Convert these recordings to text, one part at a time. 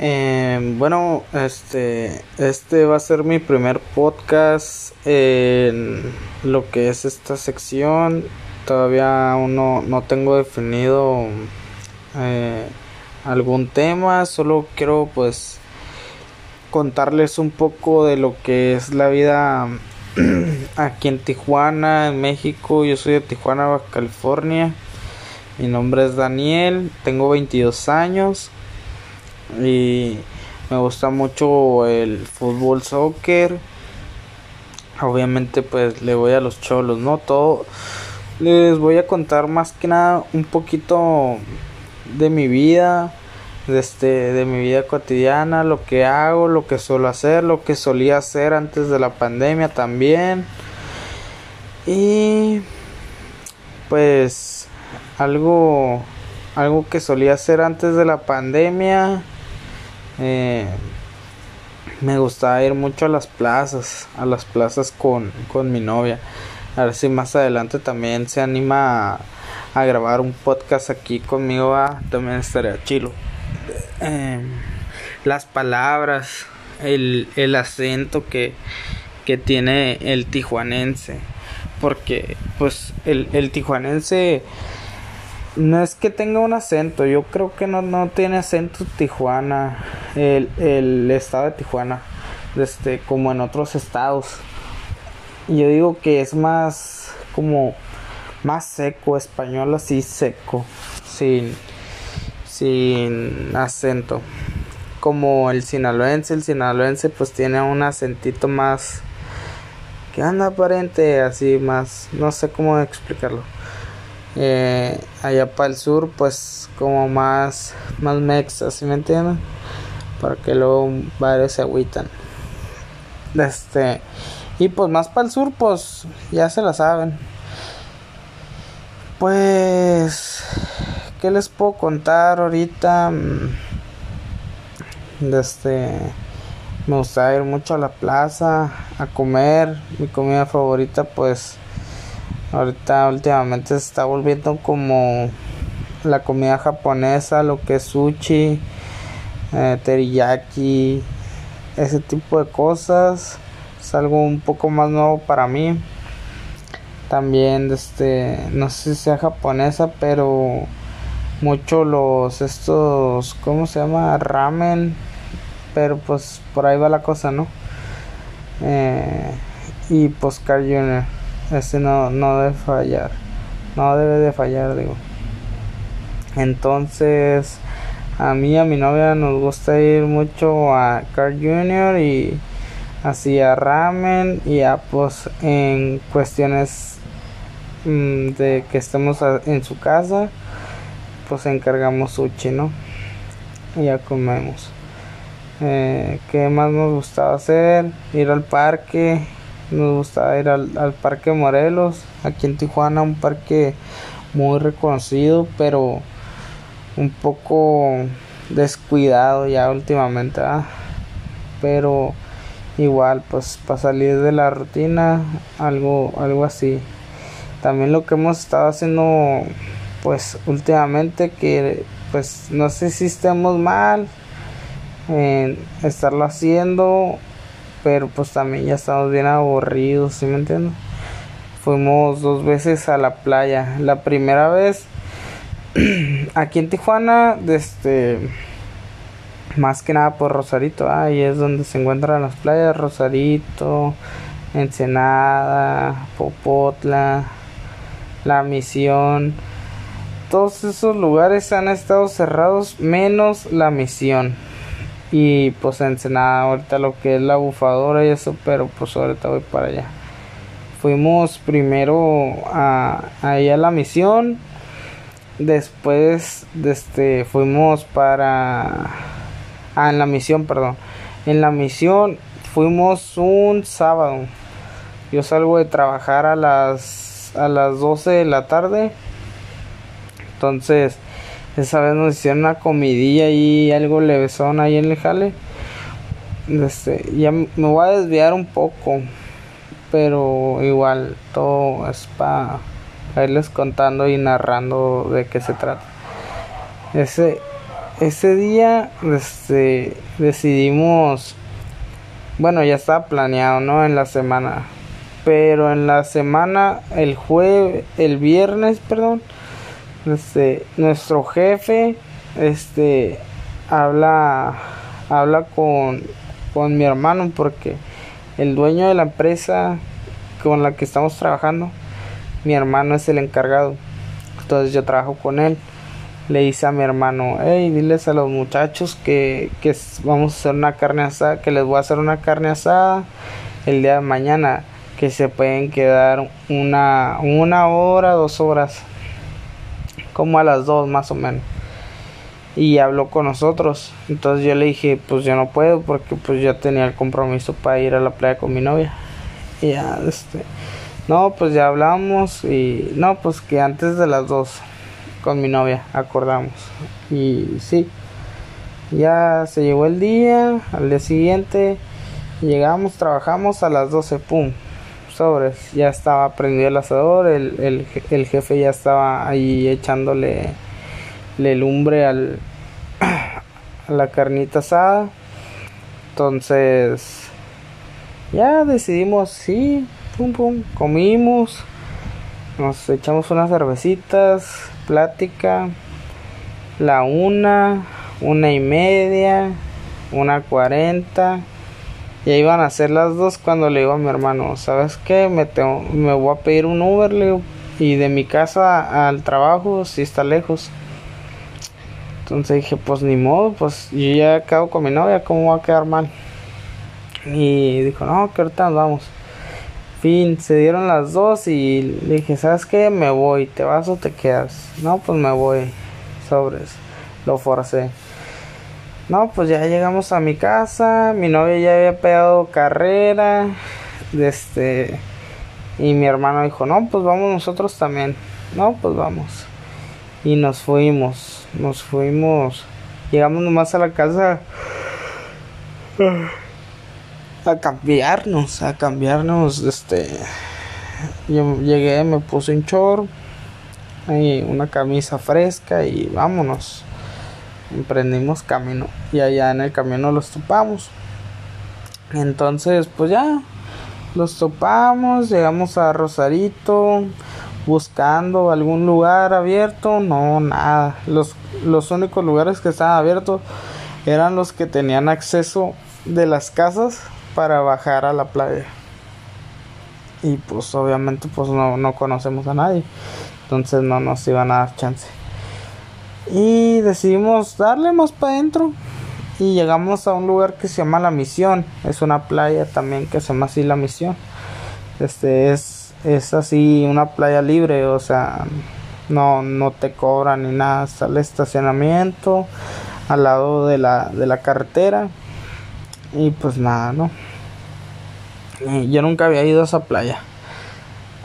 Eh, bueno, este, este va a ser mi primer podcast en lo que es esta sección. Todavía aún no, tengo definido eh, algún tema, solo quiero pues contarles un poco de lo que es la vida aquí en Tijuana, en México. Yo soy de Tijuana, Baja California. Mi nombre es Daniel, tengo 22 años y me gusta mucho el fútbol, soccer. Obviamente pues le voy a los cholos, ¿no? Todo les voy a contar más que nada un poquito de mi vida, de este de mi vida cotidiana, lo que hago, lo que suelo hacer, lo que solía hacer antes de la pandemia también. Y pues algo algo que solía hacer antes de la pandemia eh, me gustaba ir mucho a las plazas a las plazas con, con mi novia. A ver si más adelante también se anima a, grabar un podcast aquí conmigo también estaría chilo. Eh, las palabras el, el acento que, que tiene el tijuanense porque pues el, el tijuanense no es que tenga un acento, yo creo que no, no tiene acento Tijuana, el, el estado de Tijuana, este, como en otros estados. Yo digo que es más como más seco, español así seco, sin, sin acento. Como el sinaloense, el sinaloense pues tiene un acentito más que anda aparente, así más, no sé cómo explicarlo eh, allá para el sur pues como más más mexa ¿sí me entienden? para que luego varios se agüitan. Este y pues más para el sur pues ya se la saben. Pues qué les puedo contar ahorita este me gusta ir mucho a la plaza a comer. Mi comida favorita pues Ahorita últimamente se está volviendo como la comida japonesa, lo que es sushi, eh, teriyaki, ese tipo de cosas. Es algo un poco más nuevo para mí. También este, no sé si sea japonesa, pero mucho los estos, ¿cómo se llama? Ramen. Pero pues por ahí va la cosa, ¿no? Eh, y pues Carl Jr. Este no, no debe fallar. No debe de fallar, digo. Entonces, a mí a mi novia nos gusta ir mucho a Carl Jr. y así a ramen y a pues en cuestiones mm, de que estemos en su casa, pues encargamos sushi, ¿no? Y ya comemos. Eh, ¿Qué más nos gustaba hacer? Ir al parque nos gustaba ir al, Parque Morelos, aquí en Tijuana, un parque muy reconocido, pero un poco descuidado ya últimamente, pero igual pues para salir de la rutina, algo, algo así. También lo que hemos estado haciendo pues últimamente que pues no sé si estemos mal en estarlo haciendo pero pues también ya estamos bien aburridos, ¿sí me entiendes? Fuimos dos veces a la playa. La primera vez aquí en Tijuana, este más que nada por Rosarito, ahí es donde se encuentran las playas, Rosarito, Ensenada, Popotla, La Misión. Todos esos lugares han estado cerrados menos La Misión. Y pues Ensenada, ahorita lo que es la bufadora y eso, pero pues ahorita voy para allá. Fuimos primero a, ahí a la misión. Después este, fuimos para... Ah, en la misión, perdón. En la misión fuimos un sábado. Yo salgo de trabajar a las, a las 12 de la tarde. Entonces esa vez nos hicieron una comidilla y algo levesón ahí en el. Este, ya me voy a desviar un poco, pero igual todo es para irles contando y narrando de qué se trata. Ese, ese día este, decidimos, bueno, ya estaba planeado, ¿no? En la semana. Pero en la semana, el jueves, el viernes, perdón, este, nuestro jefe, este, habla, habla con, con mi hermano porque el dueño de la empresa con la que estamos trabajando, mi hermano es el encargado. Entonces yo trabajo con él le dice a mi hermano, hey, diles a los muchachos que, que vamos a hacer una carne asada, que les voy a hacer una carne asada el día de mañana, que se pueden quedar una, una hora, dos horas, como a las dos más o menos. Y habló con nosotros, entonces yo le dije, pues yo no puedo porque pues yo tenía el compromiso para ir a la playa con mi novia. Y ya, este, no, pues ya hablamos y no, pues que antes de las dos con mi novia, acordamos. Y sí, ya se llegó el día, al día siguiente llegamos, trabajamos a las 12, pum, sobres, ya estaba prendido el asador, el, el, jefe ya estaba ahí echándole le lumbre al, a la carnita asada. Entonces, ya decidimos, sí, pum, pum, comimos, nos echamos unas cervecitas, plática, la una, una y media, una cuarenta. Y ahí iban a ser las dos cuando le digo a mi hermano, ¿sabes qué? Me, tengo, me voy a pedir un Uber, y de mi casa al trabajo, si está lejos. Entonces dije, pues ni modo, pues yo ya acabo con mi novia, ¿cómo va a quedar mal? Y dijo, no, que ahorita nos vamos fin, se dieron las dos y le dije, ¿sabes qué? Me voy, ¿te vas o te quedas? No, pues me voy, sobres, lo forcé. No, pues ya llegamos a mi casa, mi novia ya había pegado carrera, este, y mi hermano dijo, no, pues vamos nosotros también. No, pues vamos. Y nos fuimos, nos fuimos, llegamos nomás a la casa a cambiarnos, a cambiarnos, este, yo llegué, me puse un short, y una camisa fresca y vámonos, emprendimos camino y allá en el camino los topamos, entonces pues ya, los topamos, llegamos a Rosarito, buscando algún lugar abierto, no, nada, los, los únicos lugares que estaban abiertos eran los que tenían acceso de las casas para bajar a la playa. Y pues obviamente pues no, no conocemos a nadie. Entonces no nos iban a dar chance. Y decidimos darle más para adentro. Y llegamos a un lugar que se llama La Misión. Es una playa también que se llama así La Misión. Este es, es así una playa libre. O sea, no, no te cobran ni nada. Está el estacionamiento al lado de la, de la carretera. Y pues nada, ¿no? yo nunca había ido a esa playa.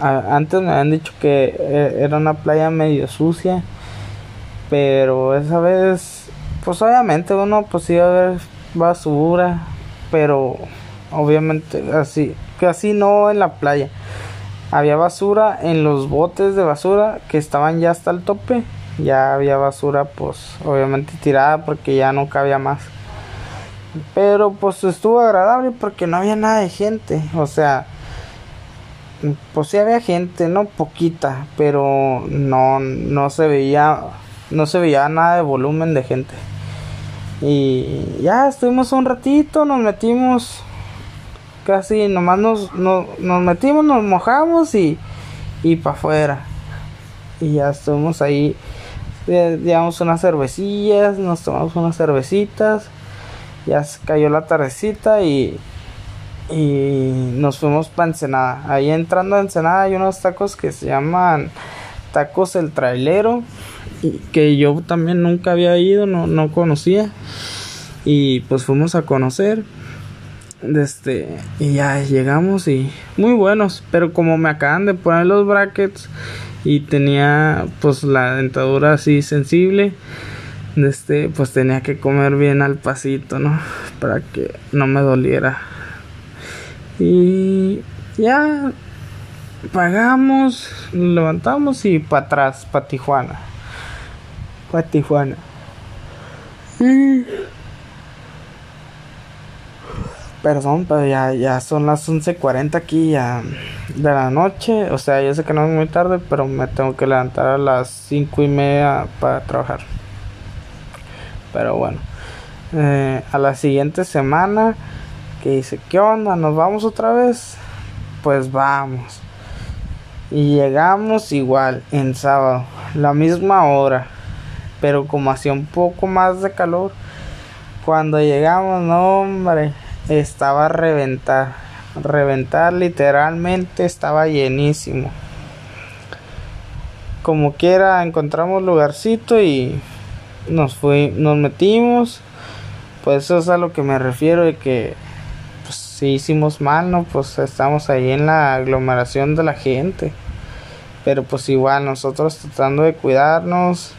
antes me habían dicho que eh, era una playa medio sucia. Pero esa vez, pues obviamente uno pues iba a ver basura. Pero obviamente así, casi no en la playa. Había basura en los botes de basura que estaban ya hasta el tope. Ya había basura pues obviamente tirada porque ya no cabía más. Pero pues estuvo agradable porque no había nada de gente. O sea, pues sí había gente, no poquita, pero no, no se veía, no se veía nada de volumen de gente. Y ya estuvimos un ratito, nos metimos casi nomás nos, nos, metimos, nos mojamos y, y para afuera. Y ya estuvimos ahí, llevamos unas cervecillas, nos tomamos unas cervecitas ya cayó la tardecita y, y nos fuimos para Ensenada. Ahí entrando a Ensenada hay unos tacos que se llaman tacos el trailero, que yo también nunca había ido, no, no conocía. Y pues fuimos a conocer. Este, y ya llegamos y muy buenos, pero como me acaban de poner los brackets y tenía pues la dentadura así sensible, este pues tenía que comer bien al pasito no para que no me doliera y ya pagamos levantamos y para atrás para Tijuana para Tijuana Perdón, pero ya, ya son las 11.40 aquí ya de la noche. O sea, yo sé que no es muy tarde, pero me tengo que levantar a las 5 y media para trabajar. Pero bueno. Eh, a la siguiente semana que dice, ¿qué onda? ¿Nos vamos otra vez? Pues vamos. Y llegamos igual en sábado, la misma hora, pero como hacía un poco más de calor. Cuando llegamos, no hombre, estaba a reventar. Reventar literalmente estaba llenísimo. Como quiera encontramos lugarcito y nos fui, nos metimos. Pues eso es a lo que me refiero de que pues si hicimos mal, ¿no? Pues estamos ahí en la aglomeración de la gente. Pero pues igual nosotros tratando de cuidarnos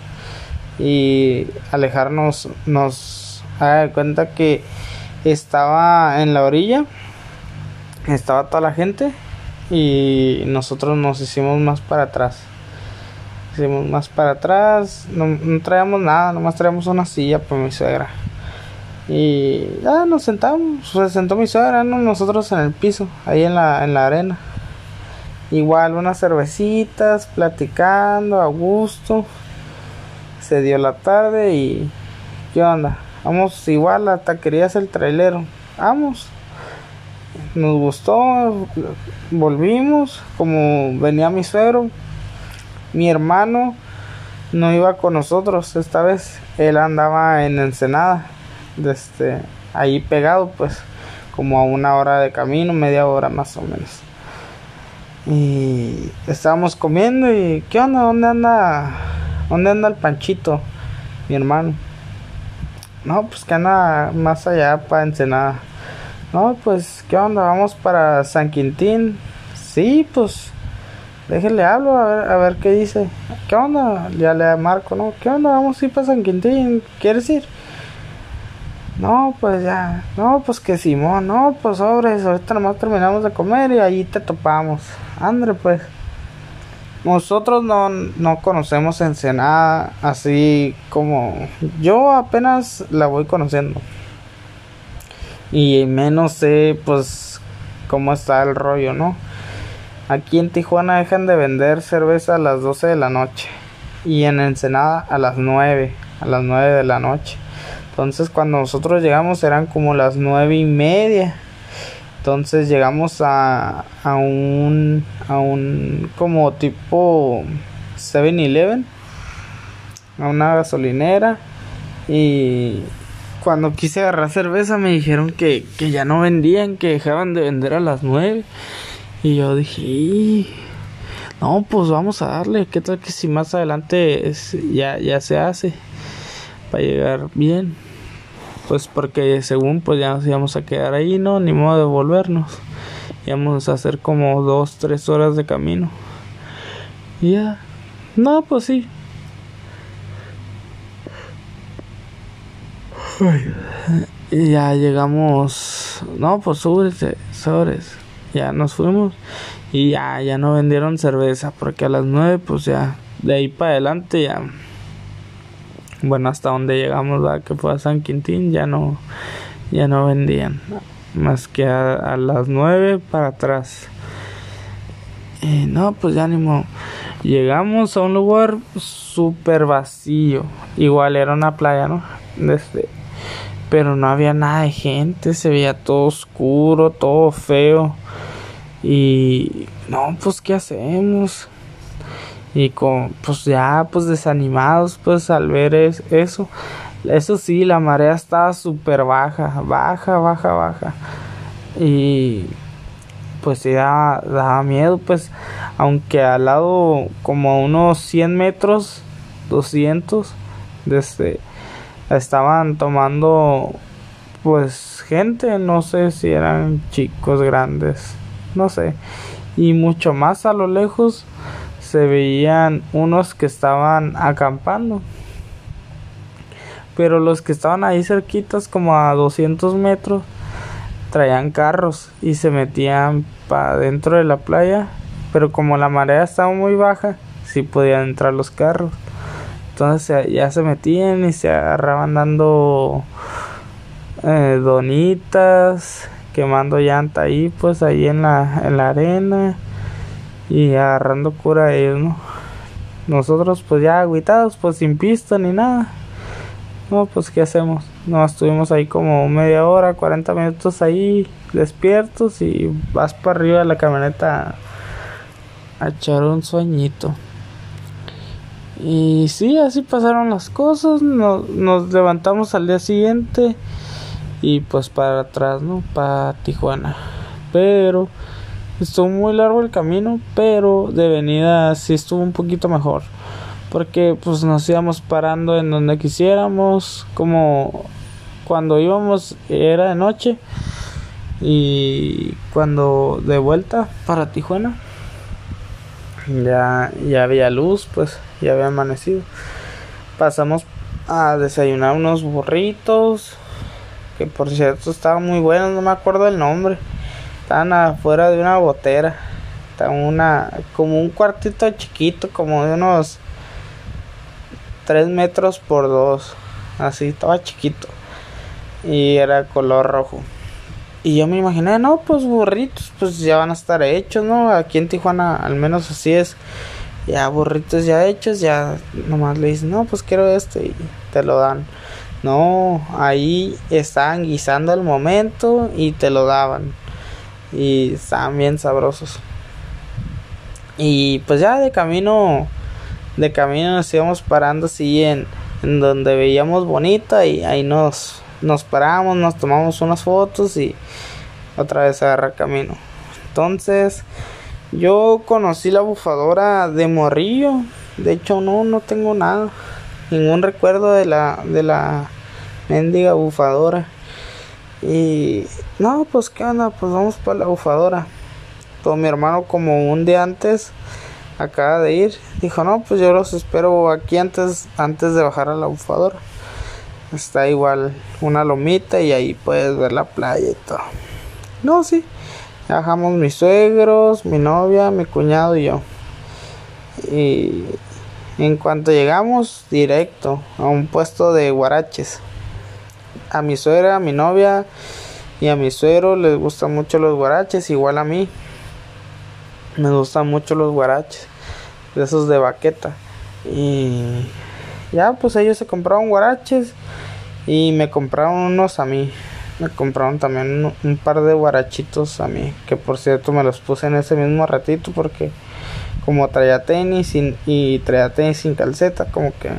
y alejarnos nos haga cuenta que estaba en la orilla, estaba toda la gente y nosotros nos hicimos más para atrás. Hicimos más para atrás, no, no traíamos nada, nomás traíamos una silla por mi suegra. Y ya nos sentamos, se sentó mi suegra, nosotros en el piso, ahí en la, en la arena. Igual unas cervecitas, platicando a gusto. Se dio la tarde y ¿qué onda? Vamos igual a taquerías el trailero. Vamos. Nos gustó. Volvimos. Como venía mi suegro. Mi hermano no iba con nosotros esta vez. Él andaba en Ensenada. Desde ahí pegado pues. Como a una hora de camino, media hora más o menos. Y estábamos comiendo y ¿qué onda? ¿Dónde anda? ¿Dónde anda el Panchito? Mi hermano. No, pues que anda más allá para Ensenada. No, pues, ¿qué onda? Vamos para San Quintín. Sí, pues, déjenle hablo a ver, a ver qué dice. ¿Qué onda? Ya le marco, ¿no? ¿Qué onda? Vamos a ir para San Quintín. ¿Quieres ir? No, pues ya. No, pues que Simón. No, pues sobres. Ahorita nomás terminamos de comer y ahí te topamos. Andre, pues. Nosotros no, no conocemos Ensenada así como yo apenas la voy conociendo. Y menos sé pues cómo está el rollo, ¿no? Aquí en Tijuana dejan de vender cerveza a las 12 de la noche. Y en Ensenada a las 9. A las 9 de la noche. Entonces cuando nosotros llegamos eran como las 9 y media. Entonces llegamos a, a un a un como tipo 7-Eleven a una gasolinera. Y cuando quise agarrar cerveza me dijeron que, que ya no vendían, que dejaban de vender a las 9 y yo dije, no, pues vamos a darle, qué tal que si más adelante ya, ya se hace para llegar bien pues porque según pues ya nos íbamos a quedar ahí, no, ni modo de volvernos. Íbamos a hacer como dos, tres horas de camino. Y ya, no, pues sí. Y ya llegamos, no, pues sobres, sobres. Ya nos fuimos y ya, ya no vendieron cerveza porque a las nueve pues ya, de ahí para adelante ya bueno hasta donde llegamos a que fue a San Quintín ya no ya no vendían. Más que a, las nueve para atrás. Y no pues ya ni llegamos a un lugar súper vacío. Igual era una playa no desde pero no había nada de gente se veía todo oscuro todo feo. Y no pues qué hacemos y con pues ya pues desanimados pues al ver eso. Eso sí la marea estaba súper baja baja baja baja. Y pues ya daba, miedo pues aunque al lado como a unos 100 metros 200 desde estaban tomando pues gente. No sé si eran chicos grandes no sé. Y mucho más a lo lejos se veían unos que estaban acampando. Pero los que estaban ahí cerquitas, como a 200 metros, traían carros y se metían para dentro de la playa. Pero como la marea estaba muy baja, sí podían entrar los carros. Entonces ya se metían y se agarraban dando eh, donitas, quemando llanta ahí, pues ahí en la, en la arena y agarrando cura a ellos, ¿no? Nosotros pues ya aguitados, pues sin pista ni nada. No, pues ¿qué hacemos? No, estuvimos ahí como media hora, 40 minutos ahí despiertos y vas para arriba de la camioneta a echar un sueñito. Y sí, así pasaron las cosas. Nos, nos levantamos al día siguiente y pues para atrás, ¿no? Para Tijuana. Pero estuvo muy largo el camino, pero de venida sí estuvo un poquito mejor. Porque pues nos íbamos parando en donde quisiéramos, como cuando íbamos era de noche y cuando de vuelta para Tijuana ya, ya había luz, pues ya había amanecido. Pasamos a desayunar unos burritos, que por cierto estaban muy buenos, no me acuerdo el nombre. Estaban afuera de una botera. Estaban una, como un cuartito chiquito, como de unos 3 metros por 2. Así, estaba chiquito. Y era color rojo. Y yo me imaginé, no, pues burritos, pues ya van a estar hechos, ¿no? Aquí en Tijuana al menos así es. Ya burritos ya hechos, ya nomás le dicen, no, pues quiero este y te lo dan. No, ahí estaban guisando al momento y te lo daban. Y estaban bien sabrosos. Y pues ya de camino, de camino nos íbamos parando así en, donde veíamos bonita y ahí nos, nos paramos, nos tomamos unas fotos y otra vez agarra camino. Entonces, yo conocí la bufadora de Morrillo. De hecho, no, no tengo nada ningún recuerdo de la de la mendiga bufadora y no pues qué onda pues vamos para la bufadora. Todo mi hermano como un día antes acaba de ir. Dijo no pues yo los espero aquí antes antes de bajar a la bufadora. Está igual una lomita y ahí puedes ver la playa y todo. No sí. Bajamos mis suegros mi novia mi cuñado y yo. Y en cuanto llegamos, directo a un puesto de guaraches. A mi suegra, a mi novia y a mi suegro les gustan mucho los guaraches, igual a mí. Me gustan mucho los guaraches, de esos de baqueta. Y ya, pues ellos se compraron guaraches y me compraron unos a mí. Me compraron también un, par de guarachitos a mí, que por cierto me los puse en ese mismo ratito porque como traía tenis y, traía tenis sin calceta, como que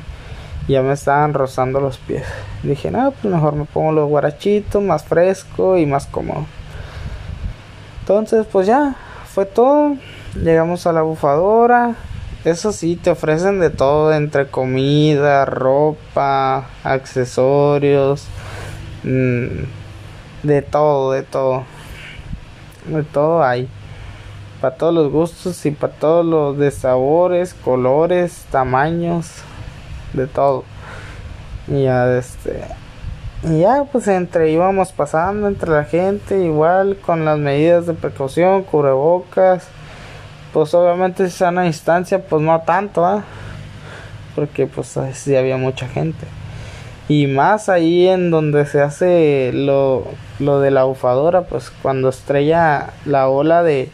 ya me estaban rozando los pies. Dije, no, pues mejor me pongo los guarachitos, más fresco y más cómodo. Entonces, pues ya, fue todo. Llegamos a la bufadora. Eso sí, te ofrecen de todo, entre comida, ropa, accesorios, mm, de todo, de todo. De todo hay para todos los gustos y para todos los de sabores, colores, tamaños, de todo. Y ya este y ya pues entre íbamos pasando entre la gente igual con las medidas de precaución, cubrebocas, pues obviamente si a distancia pues no tanto, ¿ah? porque pues sí había mucha gente. Y más ahí en donde se hace lo, lo de la bufadora, pues cuando estrella la ola de,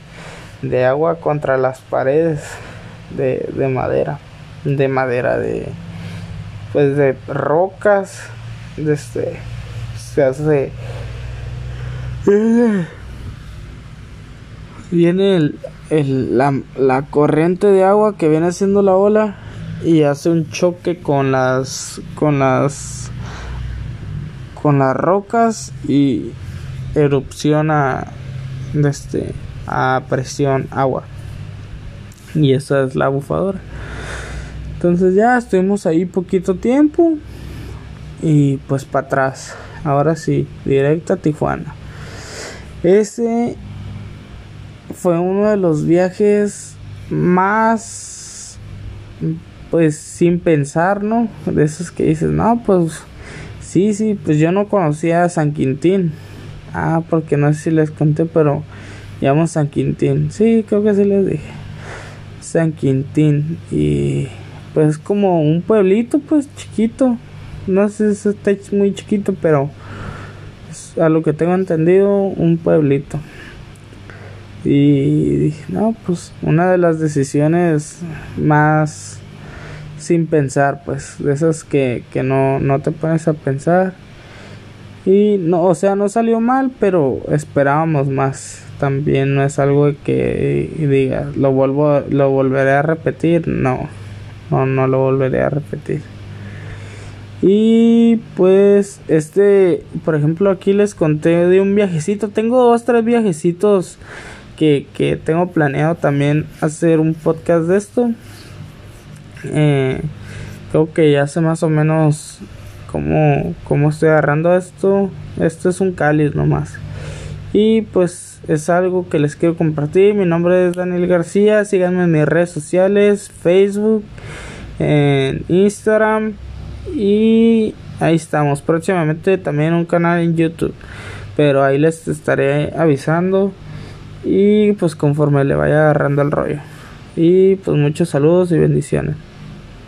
de agua contra las paredes de, de madera de madera de pues de rocas de este se hace viene el, el, la, la corriente de agua que viene haciendo la ola y hace un choque con las con las con las rocas y erupciona este a presión agua. Y esa es la bufadora. Entonces ya estuvimos ahí poquito tiempo. Y pues para atrás. Ahora sí, directo a Tijuana. Ese fue uno de los viajes más pues sin pensar, ¿no? De esos que dices, no, pues sí, sí, pues yo no conocía a San Quintín. Ah, porque no sé si les conté, pero Llamamos San Quintín. Sí, creo que sí les dije. San Quintín. Y pues es como un pueblito, pues chiquito. No sé si está muy chiquito, pero a lo que tengo entendido, un pueblito. Y dije, no, pues una de las decisiones más sin pensar, pues de esas que, que no, no te pones a pensar. Y no, o sea, no salió mal, pero esperábamos más. También no es algo que diga, lo vuelvo, lo volveré a repetir, no. No, no lo volveré a repetir. Y pues este, por ejemplo, aquí les conté de un viajecito. Tengo dos, tres viajecitos que, que tengo planeado también hacer un podcast de esto. Eh, creo que ya sé más o menos cómo, cómo estoy agarrando esto. Esto es un cáliz nomás. Y pues es algo que les quiero compartir. Mi nombre es Daniel García. Síganme en mis redes sociales, Facebook, en Instagram. Y ahí estamos. Próximamente también un canal en YouTube. Pero ahí les estaré avisando. Y pues conforme le vaya agarrando el rollo. Y pues muchos saludos y bendiciones.